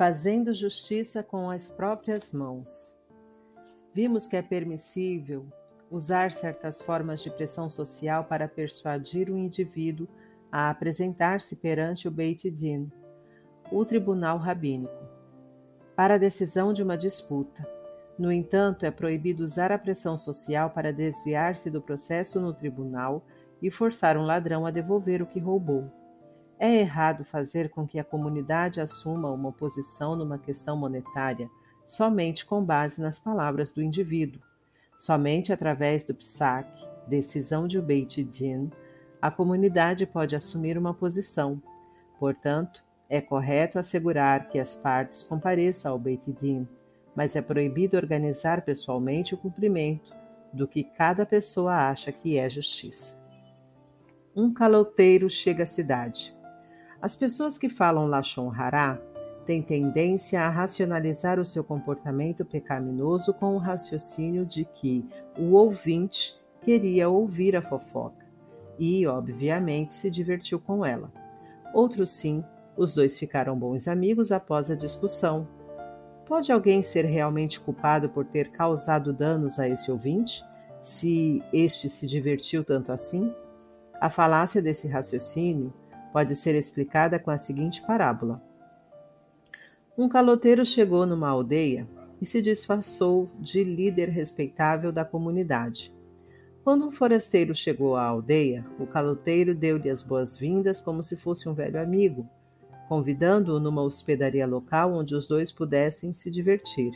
fazendo justiça com as próprias mãos. Vimos que é permissível usar certas formas de pressão social para persuadir o indivíduo a apresentar-se perante o Beit Din, o tribunal rabínico, para a decisão de uma disputa. No entanto, é proibido usar a pressão social para desviar-se do processo no tribunal e forçar um ladrão a devolver o que roubou. É errado fazer com que a comunidade assuma uma posição numa questão monetária somente com base nas palavras do indivíduo. Somente através do psaque, decisão de Beit Din, a comunidade pode assumir uma posição. Portanto, é correto assegurar que as partes compareçam ao Beit Din, mas é proibido organizar pessoalmente o cumprimento do que cada pessoa acha que é justiça. Um caloteiro chega à cidade. As pessoas que falam Lashon Hará têm tendência a racionalizar o seu comportamento pecaminoso com o raciocínio de que o ouvinte queria ouvir a fofoca e, obviamente, se divertiu com ela. Outros sim, os dois ficaram bons amigos após a discussão. Pode alguém ser realmente culpado por ter causado danos a esse ouvinte, se este se divertiu tanto assim? A falácia desse raciocínio pode ser explicada com a seguinte parábola: Um caloteiro chegou numa aldeia e se disfarçou de líder respeitável da comunidade. Quando um forasteiro chegou à aldeia, o caloteiro deu-lhe as boas-vindas como se fosse um velho amigo, convidando-o numa hospedaria local onde os dois pudessem se divertir.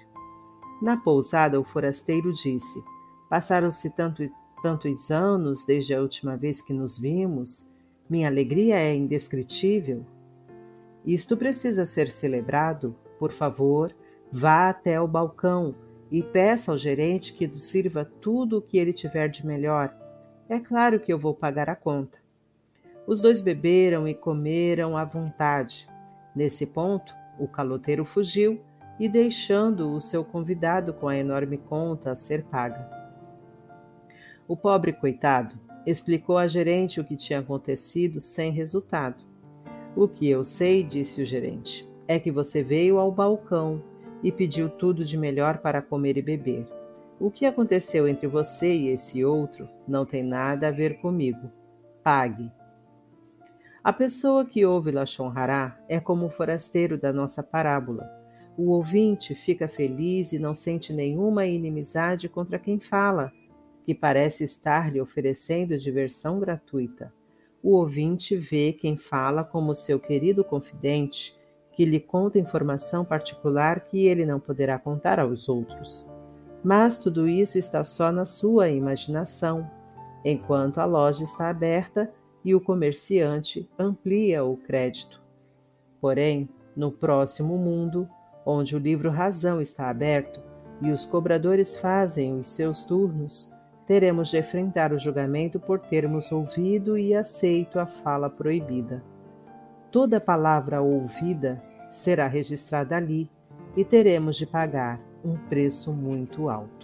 Na pousada, o forasteiro disse: Passaram-se tanto, tantos anos desde a última vez que nos vimos minha alegria é indescritível. Isto precisa ser celebrado. Por favor, vá até o balcão e peça ao gerente que nos sirva tudo o que ele tiver de melhor. É claro que eu vou pagar a conta. Os dois beberam e comeram à vontade. Nesse ponto, o caloteiro fugiu e deixando o seu convidado com a enorme conta a ser paga. O pobre coitado Explicou à gerente o que tinha acontecido sem resultado. O que eu sei, disse o gerente, é que você veio ao balcão e pediu tudo de melhor para comer e beber. O que aconteceu entre você e esse outro não tem nada a ver comigo. Pague. A pessoa que ouve Lachon Hará é como o forasteiro da nossa parábola. O ouvinte fica feliz e não sente nenhuma inimizade contra quem fala que parece estar lhe oferecendo diversão gratuita. O ouvinte vê quem fala como seu querido confidente, que lhe conta informação particular que ele não poderá contar aos outros. Mas tudo isso está só na sua imaginação, enquanto a loja está aberta e o comerciante amplia o crédito. Porém, no próximo mundo, onde o livro Razão está aberto e os cobradores fazem os seus turnos, teremos de enfrentar o julgamento por termos ouvido e aceito a fala proibida. Toda palavra ouvida será registrada ali e teremos de pagar um preço muito alto.